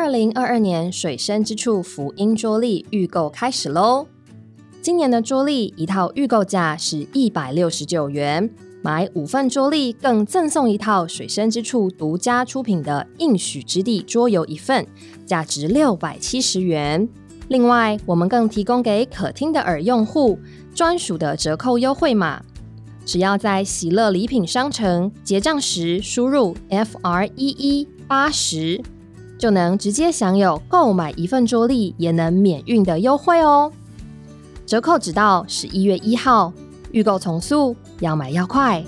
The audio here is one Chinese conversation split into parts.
二零二二年水深之处福音桌历预购开始喽！今年的桌历一套预购价是一百六十九元，买五份桌历更赠送一套水深之处独家出品的应许之地桌游一份，价值六百七十元。另外，我们更提供给可听的耳用户专属的折扣优惠码，只要在喜乐礼品商城结账时输入 F R E E 八十。就能直接享有购买一份桌历也能免运的优惠哦！折扣只到十一月一号，预购从速，要买要快。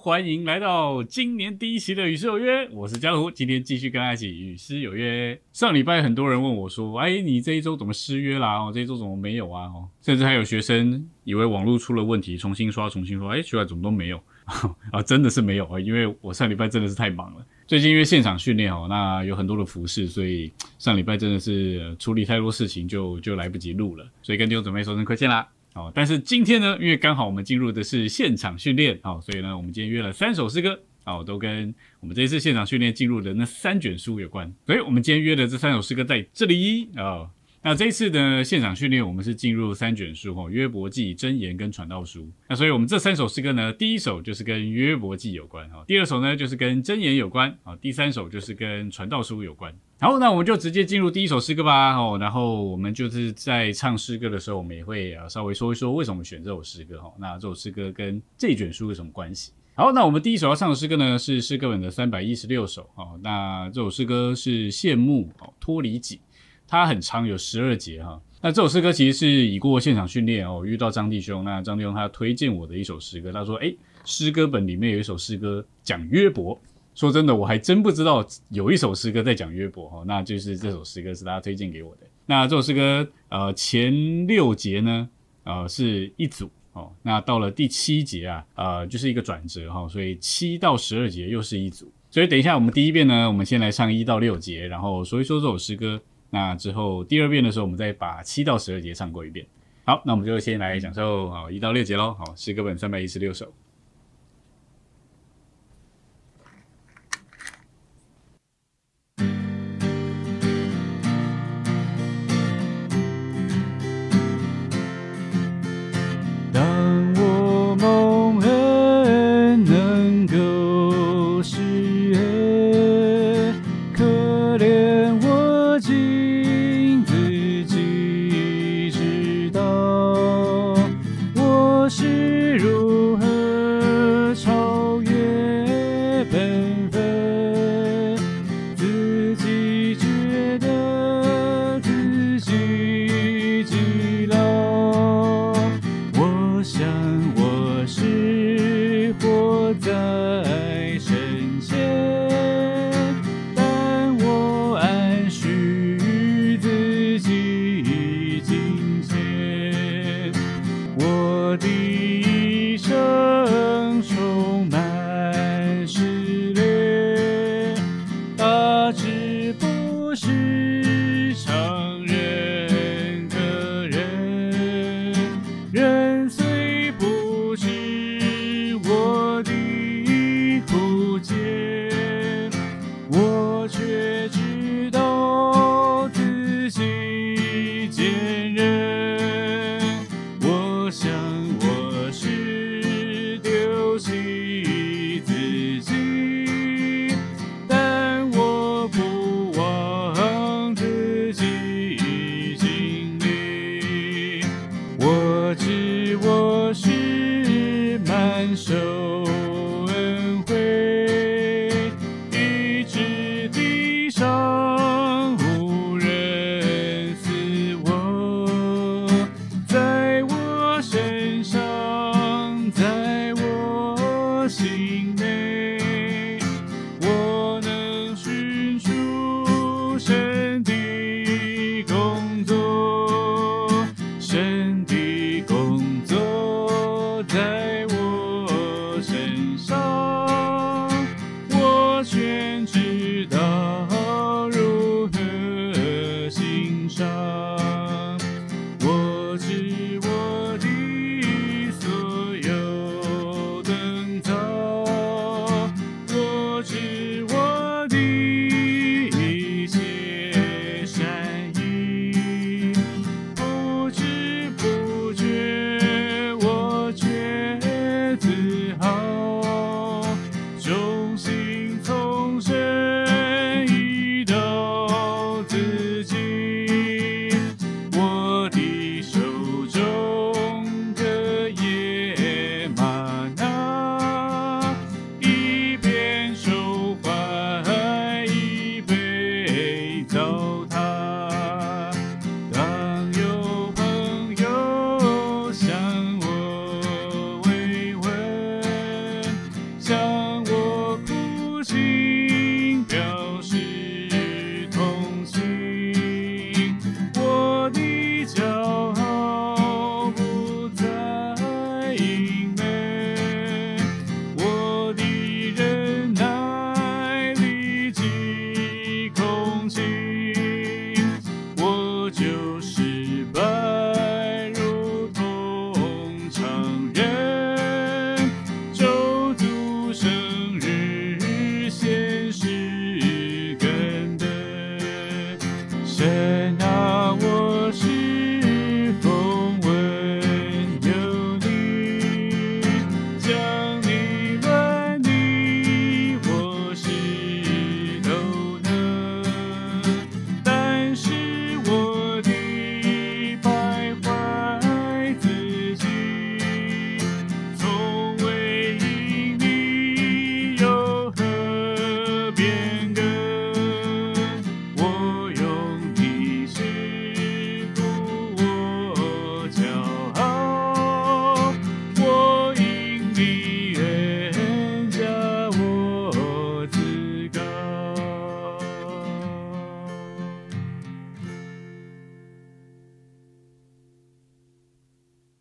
欢迎来到今年第一期的《与诗有约》，我是江湖，今天继续跟大家一起与诗有约。上礼拜很多人问我说：“哎，你这一周怎么失约啦？哦，这一周怎么没有啊？哦，甚至还有学生以为网络出了问题，重新刷，重新刷，哎，奇怪，怎么都没有 啊？真的是没有啊，因为我上礼拜真的是太忙了。最近因为现场训练哦，那有很多的服饰，所以上礼拜真的是处理太多事情，就就来不及录了，所以跟弟兄姊妹说声亏欠啦。哦，但是今天呢，因为刚好我们进入的是现场训练，哦，所以呢，我们今天约了三首诗歌，哦，都跟我们这一次现场训练进入的那三卷书有关，所以我们今天约的这三首诗歌在这里啊。那这一次的现场训练，我们是进入三卷书哈，约伯记、箴言跟传道书。那所以我们这三首诗歌呢，第一首就是跟约伯记有关哈，第二首呢就是跟箴言有关啊，第三首就是跟传道书有关。好，那我们就直接进入第一首诗歌吧哦。然后我们就是在唱诗歌的时候，我们也会啊稍微说一说为什么选这首诗歌哈。那这首诗歌跟这卷书有什么关系？好，那我们第一首要唱的诗歌呢是诗歌本的三百一十六首哦。那这首诗歌是羡慕哦，脱离己。它很长，有十二节哈。那这首诗歌其实是已过现场训练哦，遇到张弟兄，那张弟兄他推荐我的一首诗歌，他说：“哎，诗歌本里面有一首诗歌讲约伯。”说真的，我还真不知道有一首诗歌在讲约伯哈。那就是这首诗歌是大家推荐给我的。那这首诗歌呃前六节呢呃是一组哦，那到了第七节啊呃就是一个转折哈，所以七到十二节又是一组。所以等一下我们第一遍呢，我们先来唱一到六节，然后说一说这首诗歌。那之后第二遍的时候，我们再把七到十二节唱过一遍。好，那我们就先来享受好一到六节喽。好，诗歌本三百一十六首。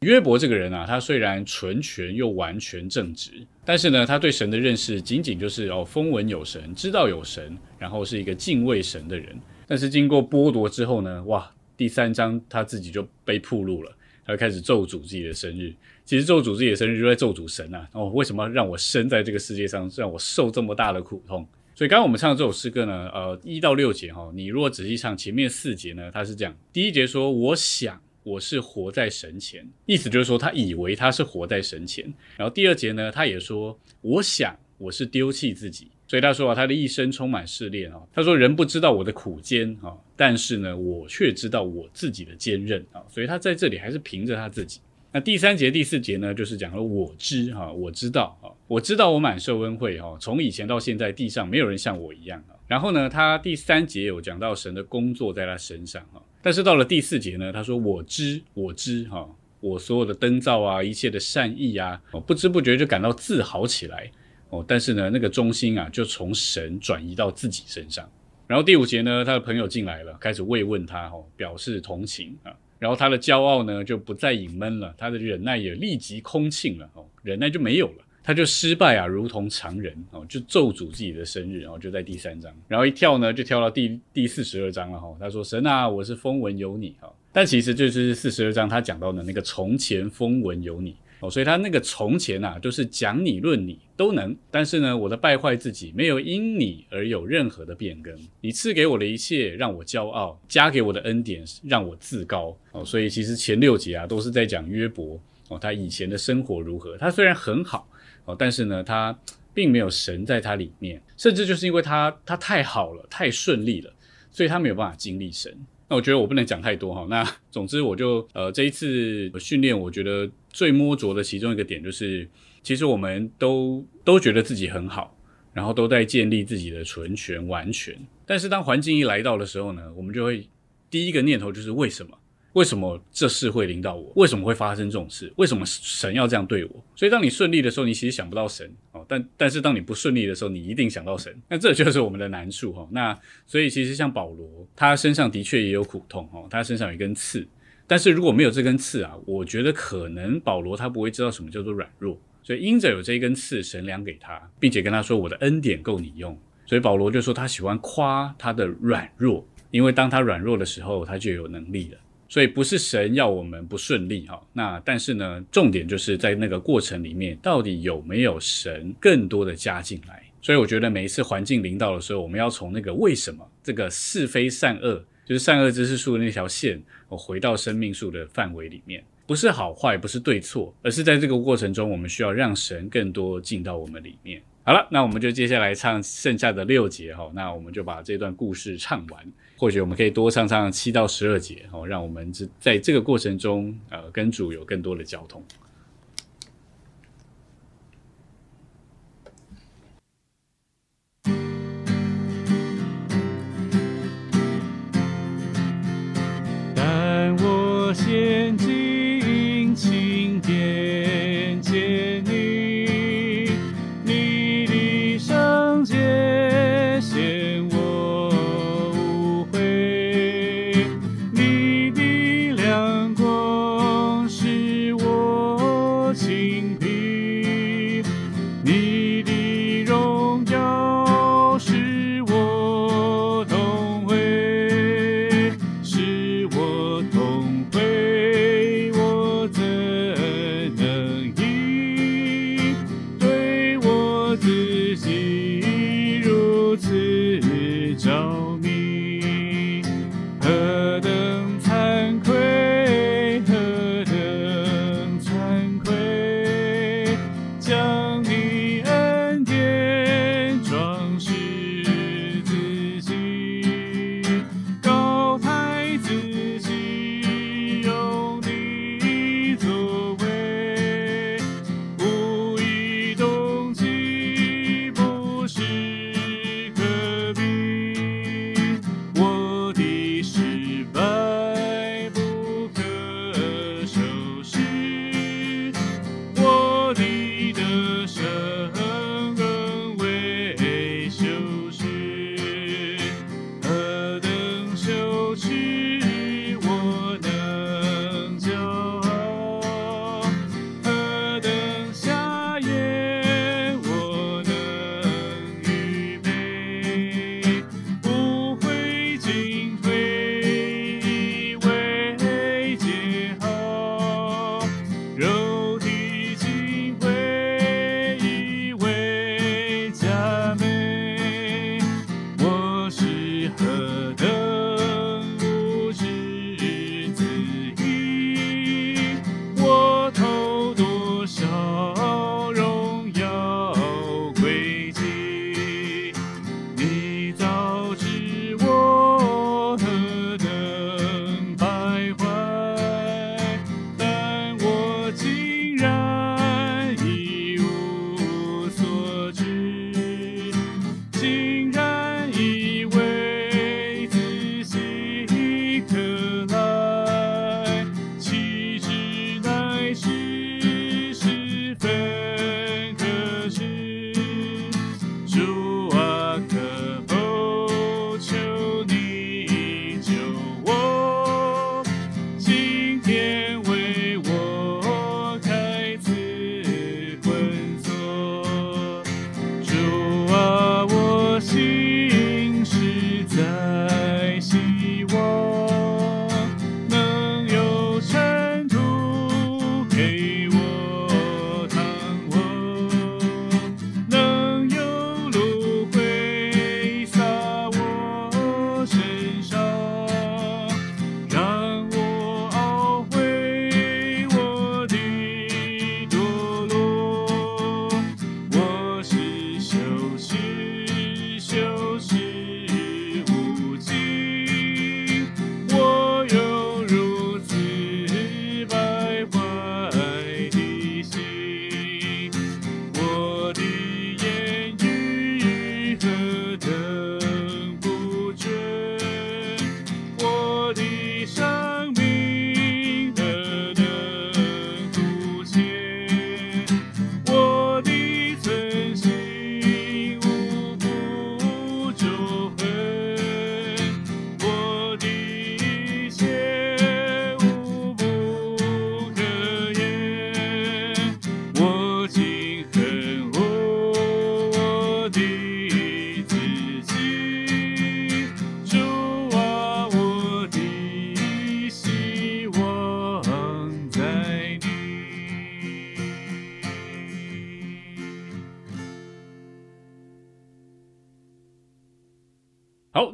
约伯这个人啊，他虽然纯全又完全正直，但是呢，他对神的认识仅仅就是哦，风闻有神，知道有神，然后是一个敬畏神的人。但是经过剥夺之后呢，哇，第三章他自己就被铺路了，他就开始咒诅自己的生日。其实咒诅自己的生日就在咒诅神啊！哦，为什么让我生在这个世界上，让我受这么大的苦痛？所以刚刚我们唱的这首诗歌呢，呃，一到六节哈，你如果仔细唱前面四节呢，它是这样：第一节说我想我是活在神前，意思就是说他以为他是活在神前。然后第二节呢，他也说我想我是丢弃自己。所以他说啊，他的一生充满试炼啊。他说人不知道我的苦艰啊，但是呢，我却知道我自己的坚韧啊。所以他在这里还是凭着他自己。那第三节、第四节呢，就是讲了我知哈，我知道哈，我知道我满受恩惠哈，从以前到现在，地上没有人像我一样啊。然后呢，他第三节有讲到神的工作在他身上哈，但是到了第四节呢，他说我知我知哈，我所有的灯照啊，一切的善意啊，不知不觉就感到自豪起来哦。但是呢，那个中心啊，就从神转移到自己身上。然后第五节呢，他的朋友进来了，开始慰问他哈，表示同情啊。然后他的骄傲呢就不再隐闷了，他的忍耐也立即空罄了哦，忍耐就没有了，他就失败啊，如同常人哦，就咒诅自己的生日，然后就在第三章，然后一跳呢就跳到第第四十二章了哈，他说神啊，我是风闻有你哈，但其实就是四十二章他讲到的那个从前风闻有你。哦，所以他那个从前呐，就是讲你论你都能，但是呢，我的败坏自己没有因你而有任何的变更。你赐给我的一切让我骄傲，加给我的恩典让我自高。哦，所以其实前六节啊都是在讲约伯哦，他以前的生活如何。他虽然很好哦，但是呢，他并没有神在他里面，甚至就是因为他他太好了，太顺利了，所以他没有办法经历神。那我觉得我不能讲太多哈。那总之我就呃这一次训练，我觉得最摸着的其中一个点就是，其实我们都都觉得自己很好，然后都在建立自己的纯全完全。但是当环境一来到的时候呢，我们就会第一个念头就是为什么？为什么这事会临到我？为什么会发生这种事？为什么神要这样对我？所以当你顺利的时候，你其实想不到神哦。但但是当你不顺利的时候，你一定想到神。那这就是我们的难处哈。那所以其实像保罗，他身上的确也有苦痛哦，他身上有一根刺。但是如果没有这根刺啊，我觉得可能保罗他不会知道什么叫做软弱。所以因着有这一根刺，神量给他，并且跟他说：“我的恩典够你用。”所以保罗就说他喜欢夸他的软弱，因为当他软弱的时候，他就有能力了。所以不是神要我们不顺利哈，那但是呢，重点就是在那个过程里面，到底有没有神更多的加进来？所以我觉得每一次环境临到的时候，我们要从那个为什么这个是非善恶，就是善恶知识树的那条线，我回到生命树的范围里面，不是好坏，不是对错，而是在这个过程中，我们需要让神更多进到我们里面。好了，那我们就接下来唱剩下的六节哈，那我们就把这段故事唱完。或许我们可以多唱唱七到十二节哦，让我们这在这个过程中，呃，跟主有更多的交通。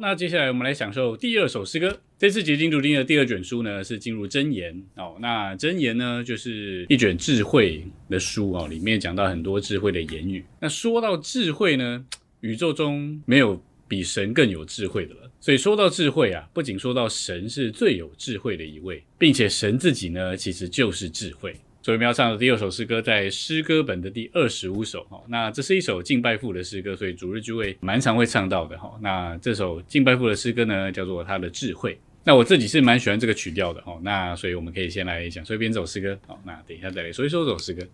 那接下来我们来享受第二首诗歌。这次结晶读经的第二卷书呢，是进入真言哦。那真言呢，就是一卷智慧的书哦，里面讲到很多智慧的言语。那说到智慧呢，宇宙中没有比神更有智慧的了。所以说到智慧啊，不仅说到神是最有智慧的一位，并且神自己呢，其实就是智慧。所以我们要唱的第二首诗歌在诗歌本的第二十五首哈，那这是一首敬拜父的诗歌，所以主日聚会蛮常会唱到的哈。那这首敬拜父的诗歌呢，叫做他的智慧。那我自己是蛮喜欢这个曲调的哈，那所以我们可以先来讲说一遍这首诗歌，好，那等一下再来说一说这首诗歌。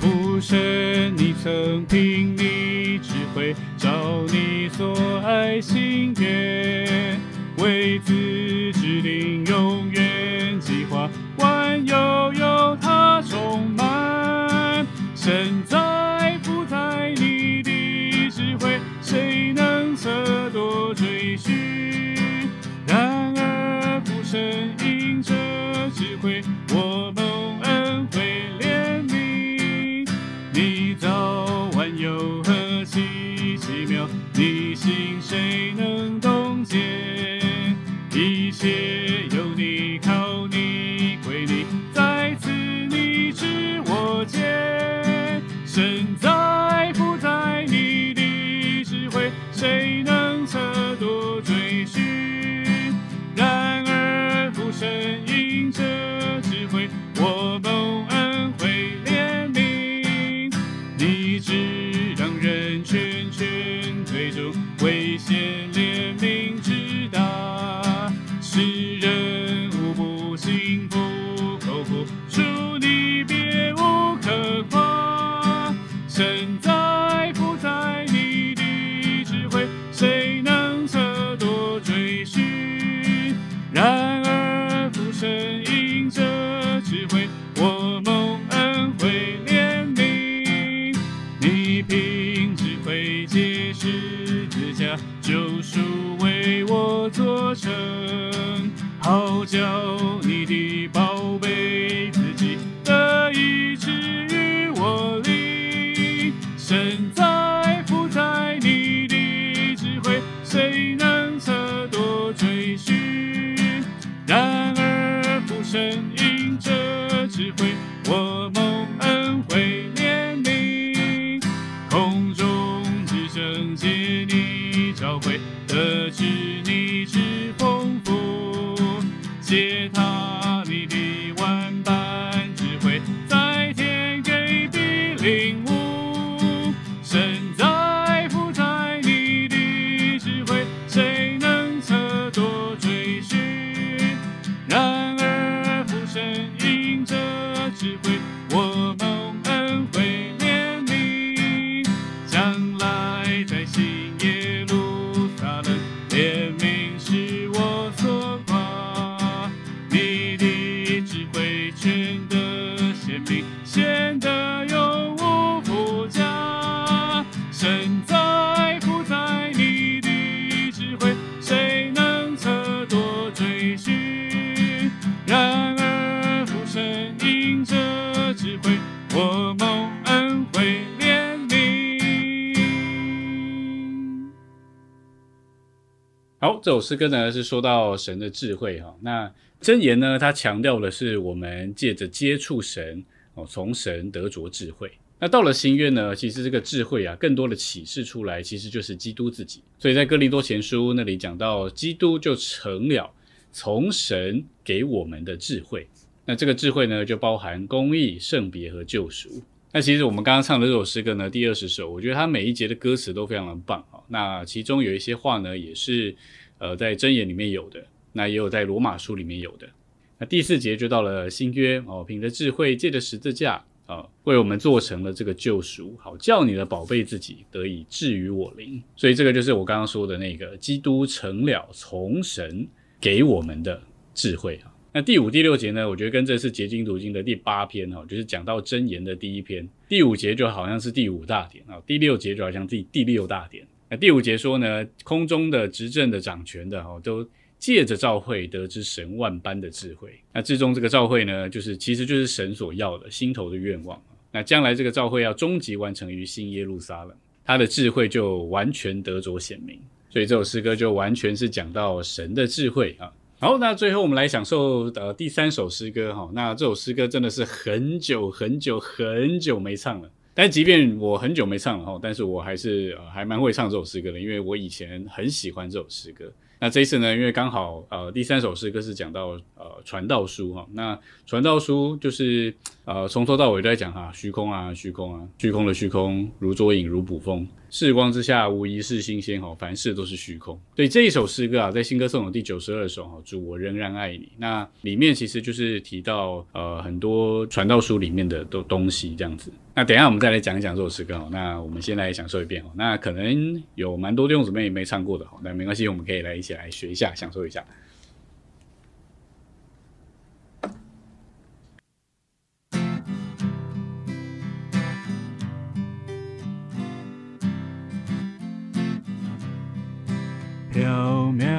父神，你曾听你指挥，照你所爱信念，为自己领有。领悟。神首诗歌呢是说到神的智慧哈。那箴言呢，它强调的是我们借着接触神哦，从神得着智慧。那到了新约呢，其实这个智慧啊，更多的启示出来，其实就是基督自己。所以在哥林多前书那里讲到，基督就成了从神给我们的智慧。那这个智慧呢，就包含公义、圣别和救赎。那其实我们刚刚唱的这首诗歌呢，第二十首，我觉得它每一节的歌词都非常的棒啊。那其中有一些话呢，也是呃在箴言里面有的，那也有在罗马书里面有的。那第四节就到了新约哦，凭着智慧借着十字架。啊，为我们做成了这个救赎，好叫你的宝贝自己得以治于我灵。所以这个就是我刚刚说的那个基督成了从神给我们的智慧啊。那第五、第六节呢？我觉得跟这是结晶读经的第八篇哈，就是讲到真言的第一篇。第五节就好像是第五大点啊，第六节就好像第第六大点。那第五节说呢，空中的执政的掌权的哈都。借着召会得知神万般的智慧，那最终这个召会呢，就是其实就是神所要的心头的愿望那将来这个召会要终极完成于新耶路撒冷，他的智慧就完全得着显明。所以这首诗歌就完全是讲到神的智慧啊。好，那最后我们来享受呃第三首诗歌哈。那这首诗歌真的是很久很久很久没唱了，但即便我很久没唱了哈，但是我还是呃还蛮会唱这首诗歌的，因为我以前很喜欢这首诗歌。那这一次呢，因为刚好呃第三首诗歌是讲到呃传道书哈，那传道书就是呃从头到尾都在讲哈虚空啊虚空啊虚空的虚空如捉影如捕风。世光之下无疑是新鲜哈，凡事都是虚空。所以这一首诗歌啊，在新歌颂的第九十二首哈，主我仍然爱你。那里面其实就是提到呃很多传道书里面的都东西这样子。那等一下我们再来讲一讲这首诗歌哦。那我们先来享受一遍哦。那可能有蛮多弟兄姊妹没唱过的哦，那没关系，我们可以来一起来学一下，享受一下。飘渺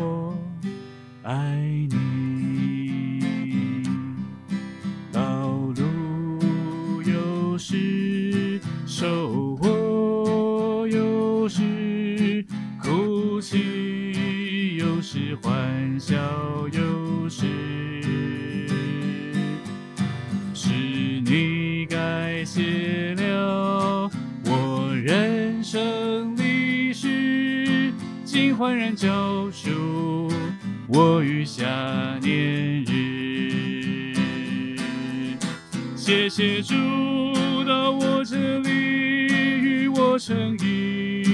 我爱你。我余下年日。谢谢主到我这里。与我成意，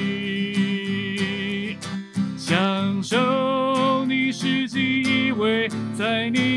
享受你实际依偎在你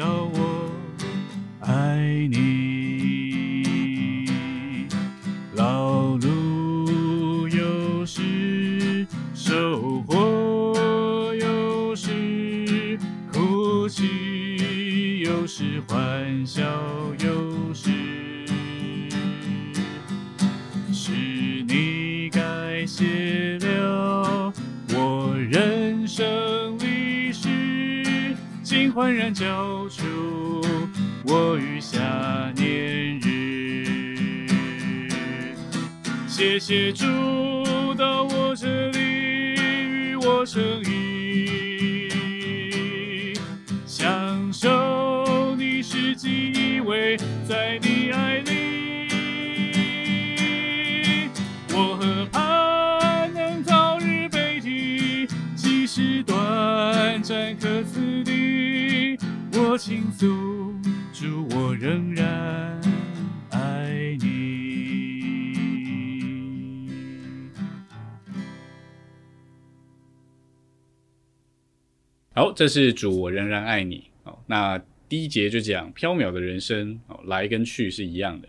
你我倾诉，主，我仍然爱你。好，这是主，我仍然爱你。哦，那第一节就讲缥缈的人生，哦，来跟去是一样的，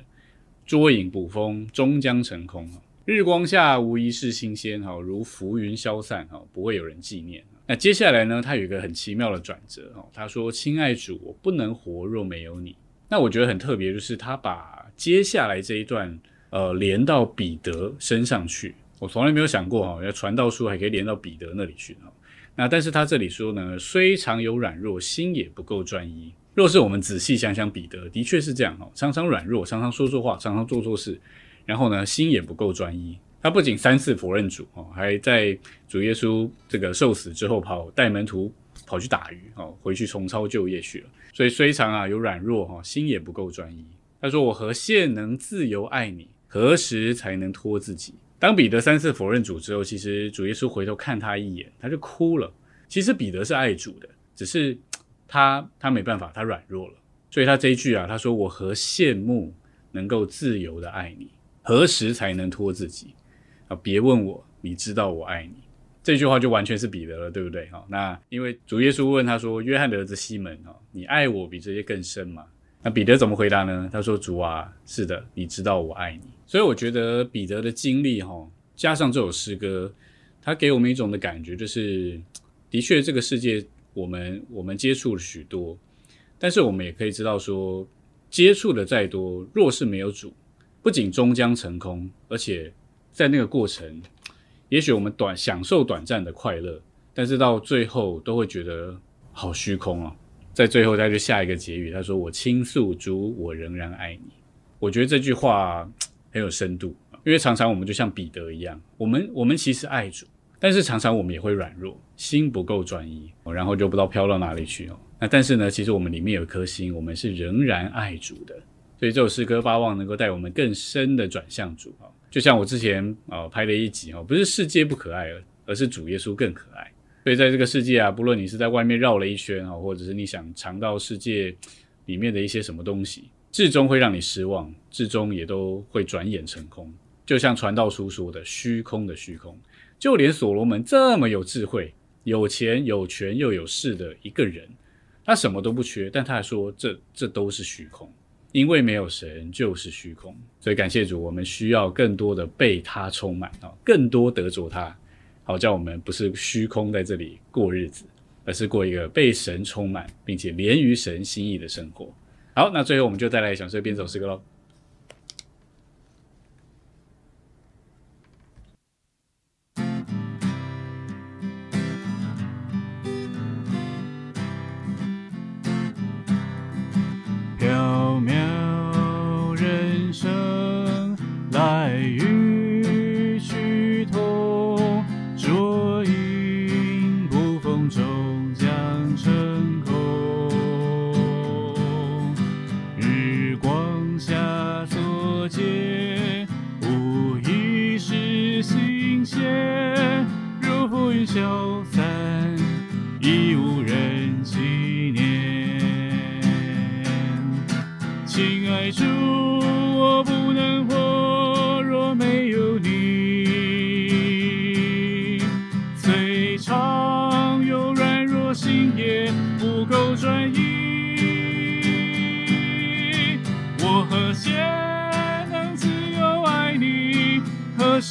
捉影捕风，终将成空。日光下无疑是新鲜，哈，如浮云消散，哈，不会有人纪念。那接下来呢，他有一个很奇妙的转折，哦，他说：“亲爱主，我不能活若没有你。”那我觉得很特别，就是他把接下来这一段，呃，连到彼得身上去。我从来没有想过，哈，要传道书还可以连到彼得那里去，哈。那但是他这里说呢，虽常有软弱，心也不够专一。若是我们仔细想想，彼得的确是这样，哈，常常软弱，常常说错话，常常做错事。然后呢，心也不够专一。他不仅三次否认主哦，还在主耶稣这个受死之后跑带门徒跑去打鱼哦，回去重操旧业去了。所以虽常啊有软弱哈，心也不够专一。他说：“我何现能自由爱你？何时才能托自己？”当彼得三次否认主之后，其实主耶稣回头看他一眼，他就哭了。其实彼得是爱主的，只是他他没办法，他软弱了。所以他这一句啊，他说：“我何羡慕能够自由的爱你？何时才能托自己？”啊，别问我，你知道我爱你。这句话就完全是彼得了，对不对？哈，那因为主耶稣问他说：“约翰的儿子西门，哈，你爱我比这些更深吗？”那彼得怎么回答呢？他说：“主啊，是的，你知道我爱你。”所以我觉得彼得的经历，哈，加上这首诗歌，他给我们一种的感觉，就是的确这个世界，我们我们接触了许多，但是我们也可以知道说，接触的再多，若是没有主，不仅终将成空，而且。在那个过程，也许我们短享受短暂的快乐，但是到最后都会觉得好虚空啊！在最后，他就下一个结语，他说：“我倾诉主，我仍然爱你。”我觉得这句话很有深度，因为常常我们就像彼得一样，我们我们其实爱主，但是常常我们也会软弱，心不够专一，然后就不知道飘到哪里去哦。那但是呢，其实我们里面有颗心，我们是仍然爱主的。所以这首诗歌巴望能够带我们更深的转向主啊。就像我之前啊拍的一集哦，不是世界不可爱，而是主耶稣更可爱。所以在这个世界啊，不论你是在外面绕了一圈啊，或者是你想尝到世界里面的一些什么东西，至终会让你失望，至终也都会转眼成空。就像传道书说的，虚空的虚空。就连所罗门这么有智慧、有钱、有权又有势的一个人，他什么都不缺，但他还说这这都是虚空。因为没有神就是虚空，所以感谢主，我们需要更多的被他充满啊，更多得着他，好叫我们不是虚空在这里过日子，而是过一个被神充满，并且连于神心意的生活。好，那最后我们就再来享受边走诗歌喽。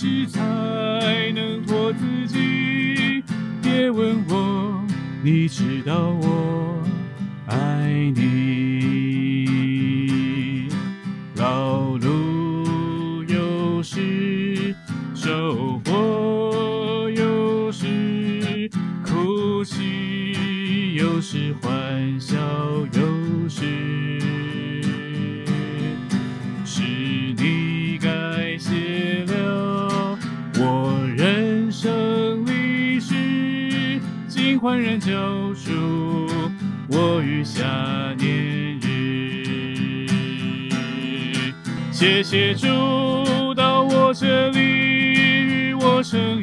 时才能托自己。别问我，你知道我爱你。救赎我于下年日。谢谢主到我这里与我生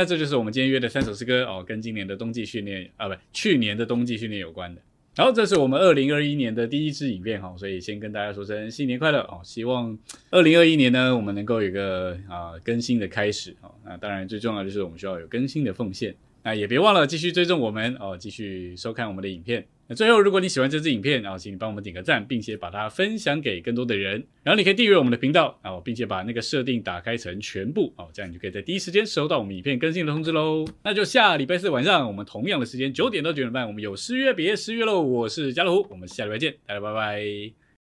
那这就是我们今天约的三首诗歌哦，跟今年的冬季训练啊，不，去年的冬季训练有关的。然后这是我们二零二一年的第一支影片哈，所以先跟大家说声新年快乐哦！希望二零二一年呢，我们能够有个啊更新的开始哦。那当然最重要的就是我们需要有更新的奉献。那也别忘了继续追踪我们哦，继续收看我们的影片。那最后，如果你喜欢这支影片，然后请你帮我们点个赞，并且把它分享给更多的人。然后你可以订阅我们的频道哦，并且把那个设定打开成全部哦，这样你就可以在第一时间收到我们影片更新的通知喽。那就下礼拜四晚上我们同样的时间九点到九点半，我们有失约别失约喽。我是家乐福，我们下礼拜见，大家拜拜。